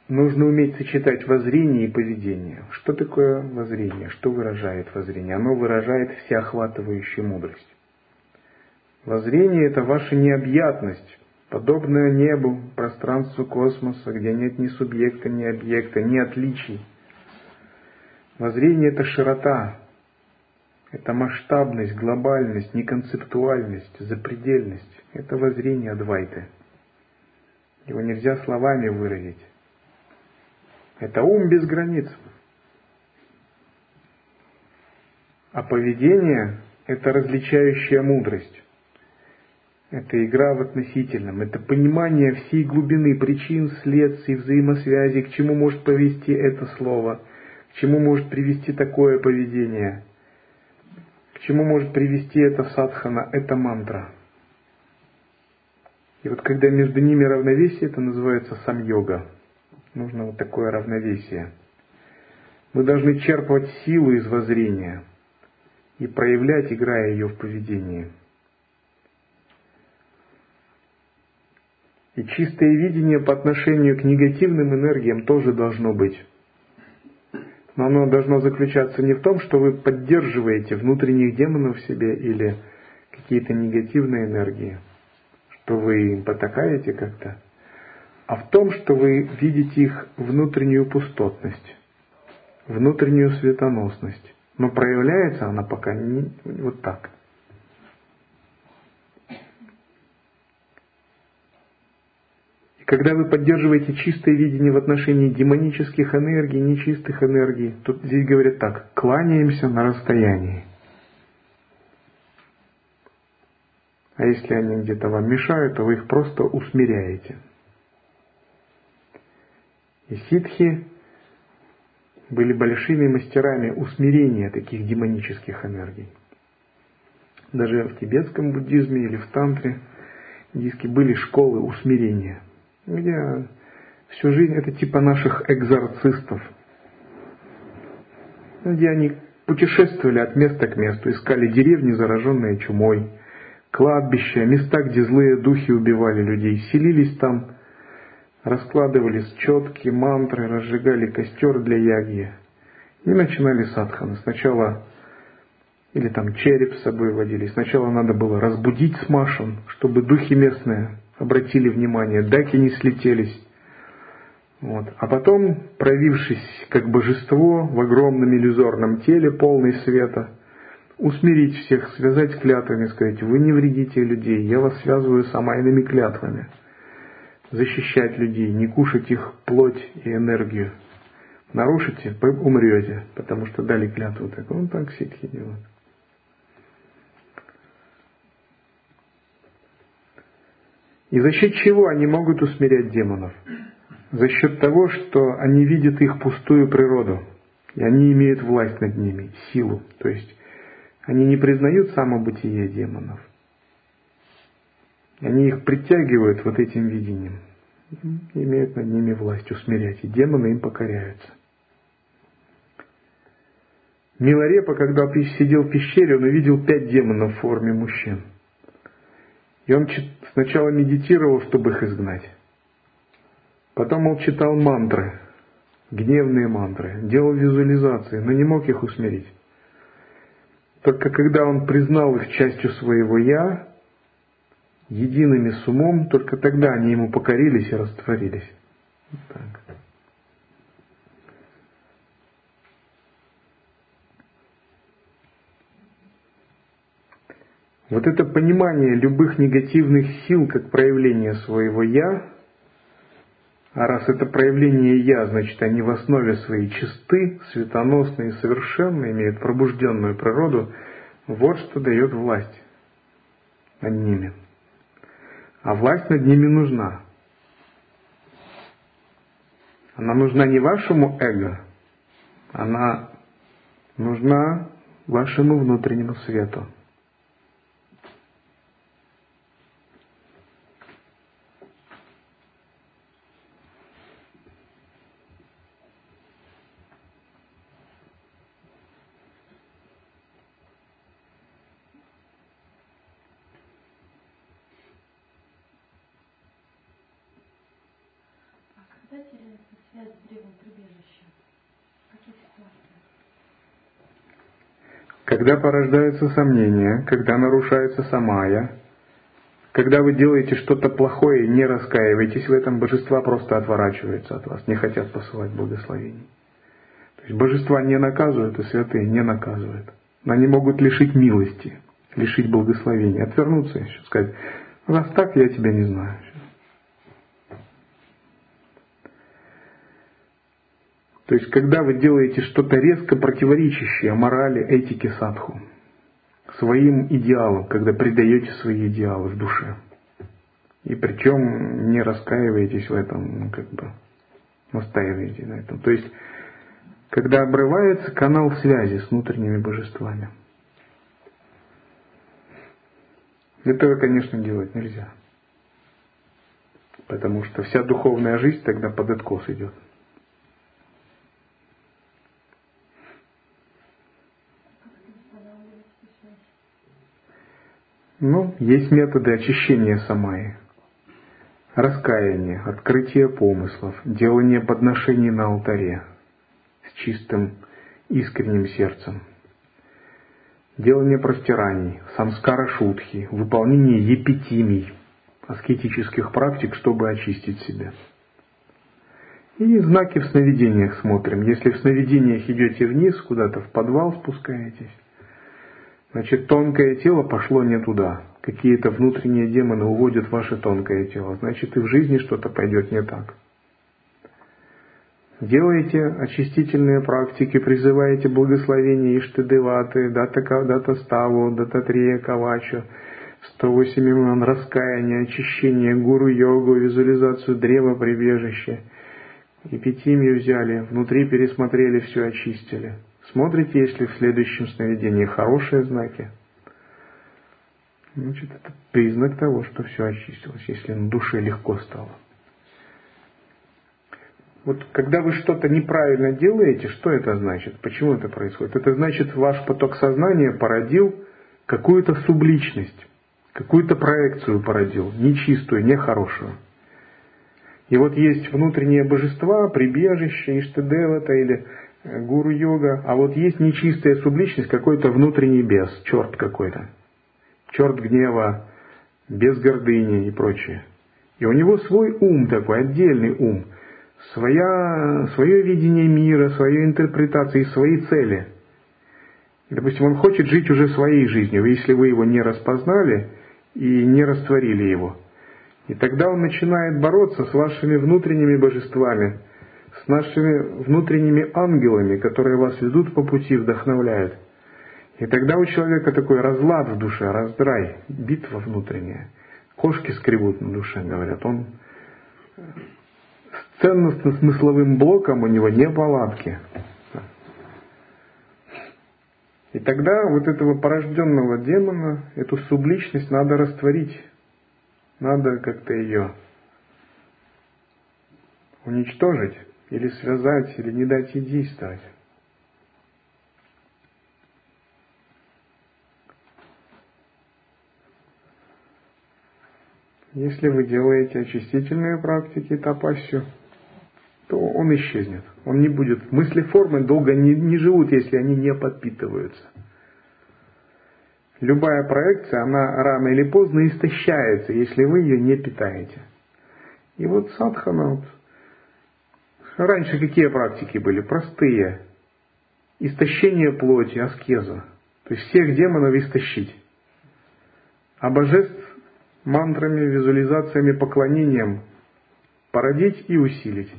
нужно уметь сочетать воззрение и поведение. Что такое воззрение? Что выражает воззрение? Оно выражает всеохватывающую мудрость. Воззрение – это ваша необъятность, подобная небу, пространству космоса, где нет ни субъекта, ни объекта, ни отличий. Воззрение – это широта, это масштабность, глобальность, неконцептуальность, запредельность. Это воззрение Адвайты. Его нельзя словами выразить. Это ум без границ. А поведение – это различающая мудрость. Это игра в относительном, это понимание всей глубины причин, следствий, взаимосвязи, к чему может повести это слово, к чему может привести такое поведение, к чему может привести это садхана, это мантра. И вот когда между ними равновесие, это называется сам йога. Нужно вот такое равновесие. Мы должны черпать силу из воззрения и проявлять, играя ее в поведении. И чистое видение по отношению к негативным энергиям тоже должно быть. Но оно должно заключаться не в том, что вы поддерживаете внутренних демонов в себе или какие-то негативные энергии, что вы им потакаете как-то, а в том, что вы видите их внутреннюю пустотность, внутреннюю светоносность. Но проявляется она пока не вот так. Когда вы поддерживаете чистое видение в отношении демонических энергий, нечистых энергий, тут здесь говорят так, кланяемся на расстоянии. А если они где-то вам мешают, то вы их просто усмиряете. И ситхи были большими мастерами усмирения таких демонических энергий. Даже в тибетском буддизме или в тантре индийские были школы усмирения – где всю жизнь это типа наших экзорцистов, где они путешествовали от места к месту, искали деревни, зараженные чумой, кладбища, места, где злые духи убивали людей, селились там, раскладывали четки, мантры, разжигали костер для яги и начинали садханы. Сначала или там череп с собой водили. Сначала надо было разбудить смашен, чтобы духи местные обратили внимание, даки не слетелись. Вот. А потом, проявившись как божество в огромном иллюзорном теле, полный света, усмирить всех, связать клятвами, сказать, вы не вредите людей, я вас связываю с амайными клятвами. Защищать людей, не кушать их плоть и энергию. Нарушите, умрете, потому что дали клятву. Так он так ситхи делает. И за счет чего они могут усмирять демонов? За счет того, что они видят их пустую природу, и они имеют власть над ними, силу. То есть они не признают самобытие демонов. Они их притягивают вот этим видением, имеют над ними власть усмирять, и демоны им покоряются. Милорепа, когда сидел в пещере, он увидел пять демонов в форме мужчин – и он сначала медитировал, чтобы их изгнать. Потом он читал мантры, гневные мантры, делал визуализации, но не мог их усмирить. Только когда он признал их частью своего «я», едиными с умом, только тогда они ему покорились и растворились. Так. Вот это понимание любых негативных сил как проявление своего «я», а раз это проявление «я», значит, они в основе своей чисты, светоносные и имеют пробужденную природу, вот что дает власть над ними. А власть над ними нужна. Она нужна не вашему эго, она нужна вашему внутреннему свету. Когда порождаются сомнения, когда нарушается самая, когда вы делаете что-то плохое и не раскаиваетесь в этом, божества просто отворачиваются от вас, не хотят посылать благословений. То есть божества не наказывают, и святые не наказывают. Но они могут лишить милости, лишить благословения, отвернуться еще, сказать, раз так, я тебя не знаю. То есть, когда вы делаете что-то резко противоречащее морали, этике садху, своим идеалам, когда предаете свои идеалы в душе. И причем не раскаиваетесь в этом, ну, как бы настаиваете на этом. То есть, когда обрывается канал связи с внутренними божествами. Этого, конечно, делать нельзя. Потому что вся духовная жизнь тогда под откос идет. Ну, есть методы очищения самаи. Раскаяние, открытие помыслов, делание подношений на алтаре с чистым, искренним сердцем. Делание простираний, самскара шутхи, выполнение епитимий, аскетических практик, чтобы очистить себя. И знаки в сновидениях смотрим. Если в сновидениях идете вниз, куда-то в подвал спускаетесь, Значит, тонкое тело пошло не туда. Какие-то внутренние демоны уводят ваше тонкое тело. Значит, и в жизни что-то пойдет не так. Делаете очистительные практики, призываете благословение Иштадеваты, Дата, дата Ставу, Дататрея Кавачу, 108 имен, раскаяние, очищение, гуру-йогу, визуализацию древа прибежища. Эпитимию взяли, внутри пересмотрели, все очистили. Смотрите, если в следующем сновидении хорошие знаки, значит, это признак того, что все очистилось, если на душе легко стало. Вот когда вы что-то неправильно делаете, что это значит? Почему это происходит? Это значит, ваш поток сознания породил какую-то субличность, какую-то проекцию породил, нечистую, нехорошую. И вот есть внутренние божества, прибежище, Иштадевата или гуру-йога, а вот есть нечистая субличность, какой-то внутренний бес, черт какой-то. Черт гнева, без гордыни и прочее. И у него свой ум такой, отдельный ум, своя, свое видение мира, свою интерпретацию и свои цели. И, допустим, он хочет жить уже своей жизнью, если вы его не распознали и не растворили его. И тогда он начинает бороться с вашими внутренними божествами, нашими внутренними ангелами, которые вас ведут по пути, вдохновляют. И тогда у человека такой разлад в душе, раздрай, битва внутренняя. Кошки скребут на душе, говорят. Он с ценностно-смысловым блоком у него не палатки. И тогда вот этого порожденного демона, эту субличность надо растворить. Надо как-то ее уничтожить, или связать, или не дать ей действовать. Если вы делаете очистительные практики тапасью, то он исчезнет. Он не будет. Мысли формы долго не, не живут, если они не подпитываются. Любая проекция, она рано или поздно истощается, если вы ее не питаете. И вот садхана, раньше какие практики были? Простые. Истощение плоти, аскеза. То есть всех демонов истощить. А божеств мантрами, визуализациями, поклонением породить и усилить.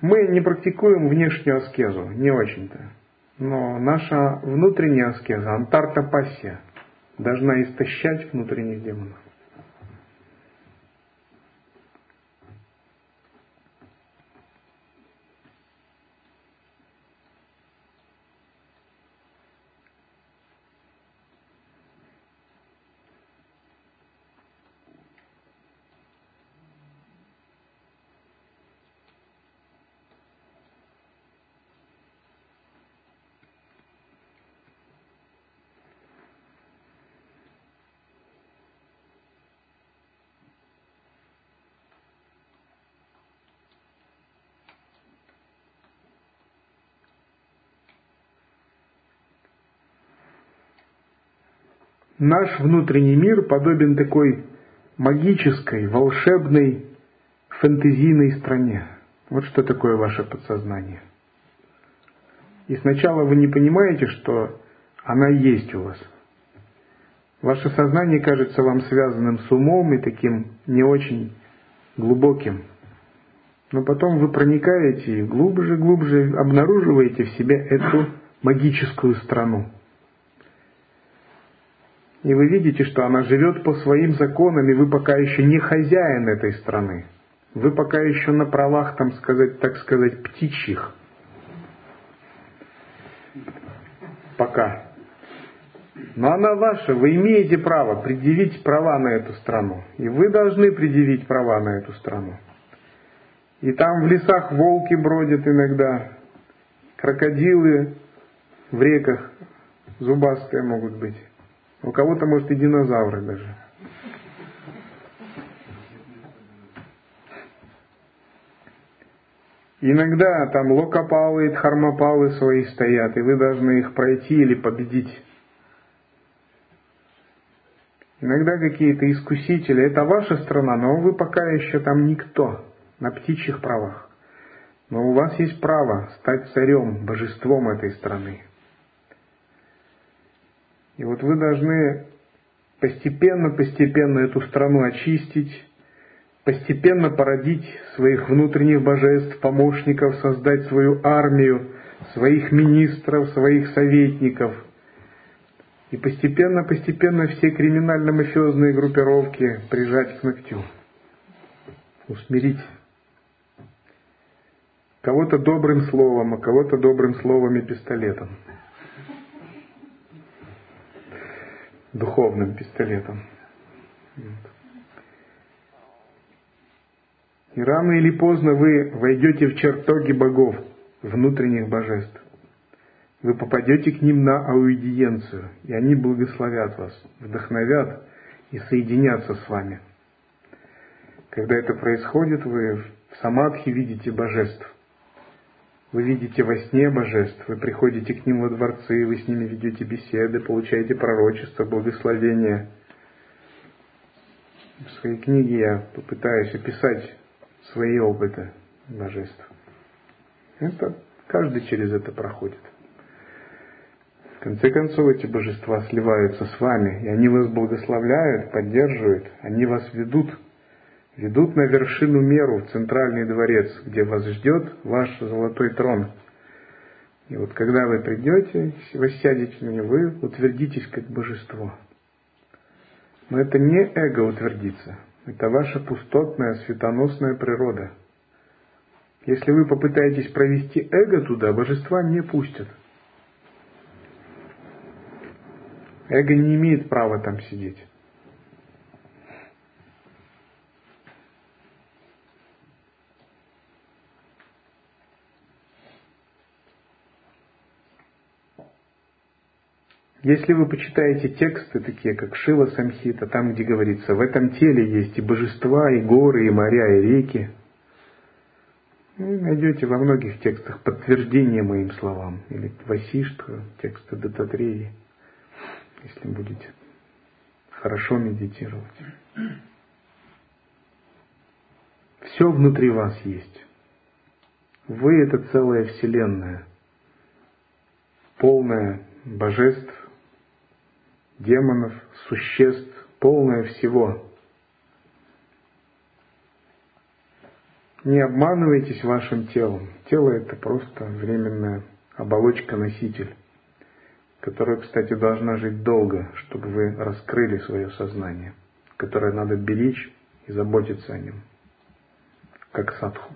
Мы не практикуем внешнюю аскезу, не очень-то. Но наша внутренняя аскеза, антартапассия, должна истощать внутренних демонов. Наш внутренний мир подобен такой магической, волшебной, фэнтезийной стране. Вот что такое ваше подсознание. И сначала вы не понимаете, что она есть у вас. Ваше сознание кажется вам связанным с умом и таким не очень глубоким. Но потом вы проникаете и глубже, глубже обнаруживаете в себе эту магическую страну. И вы видите, что она живет по своим законам, и вы пока еще не хозяин этой страны. Вы пока еще на правах, там сказать, так сказать, птичьих. Пока. Но она ваша, вы имеете право предъявить права на эту страну. И вы должны предъявить права на эту страну. И там в лесах волки бродят иногда, крокодилы в реках зубастые могут быть. У кого-то, может, и динозавры даже. Иногда там локопалы и дхармопалы свои стоят, и вы должны их пройти или победить. Иногда какие-то искусители, это ваша страна, но вы пока еще там никто, на птичьих правах. Но у вас есть право стать царем, божеством этой страны. И вот вы должны постепенно-постепенно эту страну очистить, постепенно породить своих внутренних божеств, помощников, создать свою армию, своих министров, своих советников. И постепенно-постепенно все криминально-мафиозные группировки прижать к ногтю, усмирить. Кого-то добрым словом, а кого-то добрым словом и пистолетом. Духовным пистолетом. И рано или поздно вы войдете в чертоги богов, внутренних божеств. Вы попадете к ним на аудиенцию, и они благословят вас, вдохновят и соединятся с вами. Когда это происходит, вы в самадхи видите божеств. Вы видите во сне божеств, вы приходите к ним во дворцы, вы с ними ведете беседы, получаете пророчество, благословение. В своей книге я попытаюсь описать свои опыты божеств. Это каждый через это проходит. В конце концов, эти божества сливаются с вами, и они вас благословляют, поддерживают, они вас ведут – ведут на вершину меру в центральный дворец, где вас ждет ваш золотой трон. И вот когда вы придете, вы сядете на него, вы утвердитесь как божество. Но это не эго утвердится, это ваша пустотная, светоносная природа. Если вы попытаетесь провести эго туда, божества не пустят. Эго не имеет права там сидеть. Если вы почитаете тексты, такие как Шива Самхита, там, где говорится, в этом теле есть и божества, и горы, и моря, и реки, вы найдете во многих текстах подтверждение моим словам. Или Васиштха, тексты Дататреи, если будете хорошо медитировать. Все внутри вас есть. Вы — это целая вселенная, полная божеств, демонов, существ, полное всего. Не обманывайтесь вашим телом. Тело это просто временная оболочка-носитель, которая, кстати, должна жить долго, чтобы вы раскрыли свое сознание, которое надо беречь и заботиться о нем, как садху.